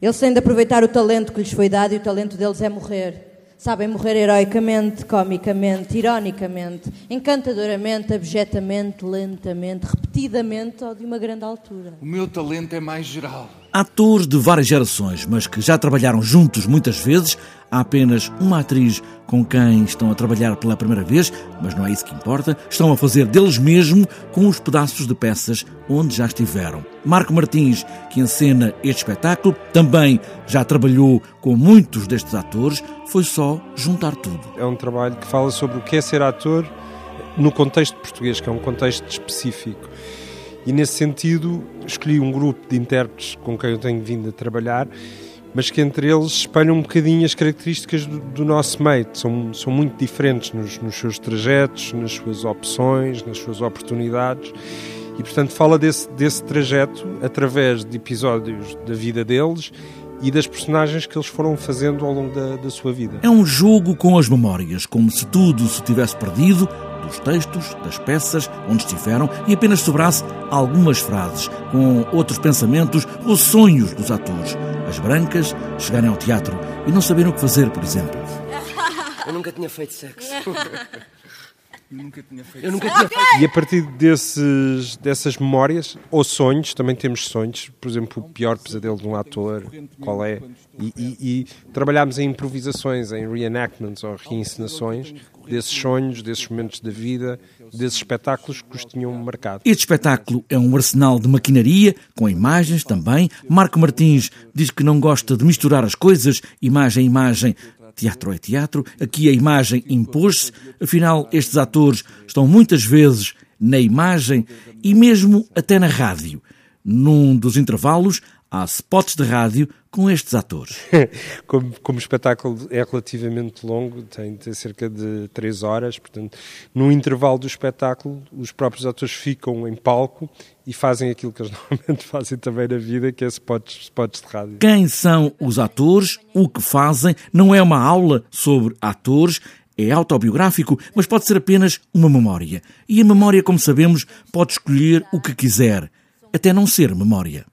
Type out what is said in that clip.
Eles têm de aproveitar o talento que lhes foi dado e o talento deles é morrer. Sabem morrer heroicamente, comicamente, ironicamente, encantadoramente, abjetamente, lentamente, repetidamente ou de uma grande altura. O meu talento é mais geral. Atores de várias gerações, mas que já trabalharam juntos muitas vezes. Há apenas uma atriz com quem estão a trabalhar pela primeira vez, mas não é isso que importa. Estão a fazer deles mesmo com os pedaços de peças onde já estiveram. Marco Martins, que encena este espetáculo, também já trabalhou com muitos destes atores. Foi só juntar tudo. É um trabalho que fala sobre o que é ser ator no contexto português, que é um contexto específico. E nesse sentido, escolhi um grupo de intérpretes com quem eu tenho vindo a trabalhar, mas que entre eles espelham um bocadinho as características do, do nosso meio. São, são muito diferentes nos, nos seus trajetos, nas suas opções, nas suas oportunidades. E, portanto, fala desse, desse trajeto através de episódios da vida deles e das personagens que eles foram fazendo ao longo da, da sua vida. É um jogo com as memórias, como se tudo se tivesse perdido dos textos, das peças, onde estiveram e apenas sobrasse algumas frases, com outros pensamentos ou sonhos dos atores. As brancas chegarem ao teatro e não saberem o que fazer, por exemplo. Eu nunca tinha feito sexo. Eu nunca tinha feito Eu nunca tinha feito. E a partir desses, dessas memórias, ou sonhos, também temos sonhos, por exemplo, o pior pesadelo de um ator, qual é? E, e, e trabalhámos em improvisações, em reenactments ou reencenações desses sonhos, desses momentos da vida, desses espetáculos que os tinham marcado. Este espetáculo é um arsenal de maquinaria, com imagens também. Marco Martins diz que não gosta de misturar as coisas, imagem a imagem. Teatro é teatro, aqui a imagem impôs-se, afinal, estes atores estão muitas vezes na imagem e mesmo até na rádio. Num dos intervalos, há spots de rádio com estes atores. como, como o espetáculo é relativamente longo, tem, tem cerca de 3 horas, portanto, no intervalo do espetáculo, os próprios atores ficam em palco e fazem aquilo que eles normalmente fazem também na vida, que é spots, spots de rádio. Quem são os atores, o que fazem, não é uma aula sobre atores, é autobiográfico, mas pode ser apenas uma memória. E a memória, como sabemos, pode escolher o que quiser, até não ser memória.